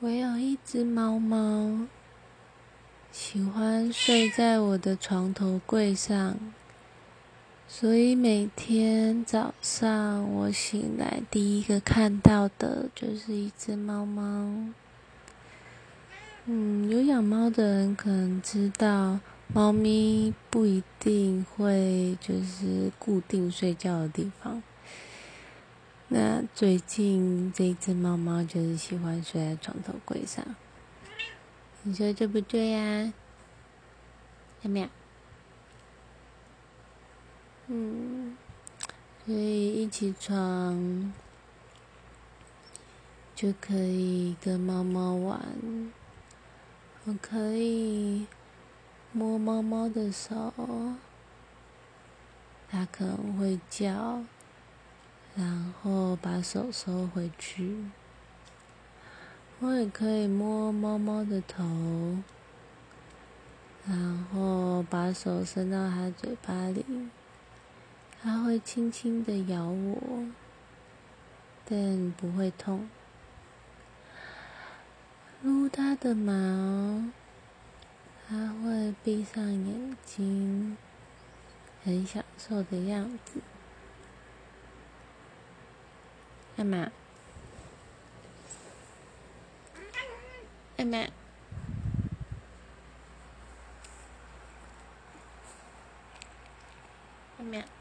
我有一只猫猫，喜欢睡在我的床头柜上，所以每天早上我醒来第一个看到的就是一只猫猫。嗯，有养猫的人可能知道，猫咪不一定会就是固定睡觉的地方。那最近这只猫猫就是喜欢睡在床头柜上，你说对不对呀？有没有？嗯，所以一起床就可以跟猫猫玩，我可以摸猫猫的手，它可能会叫。然后把手收回去。我也可以摸猫猫的头，然后把手伸到它嘴巴里，它会轻轻的咬我，但不会痛。撸它的毛，它会闭上眼睛，很享受的样子。Emma. Emma. Emma.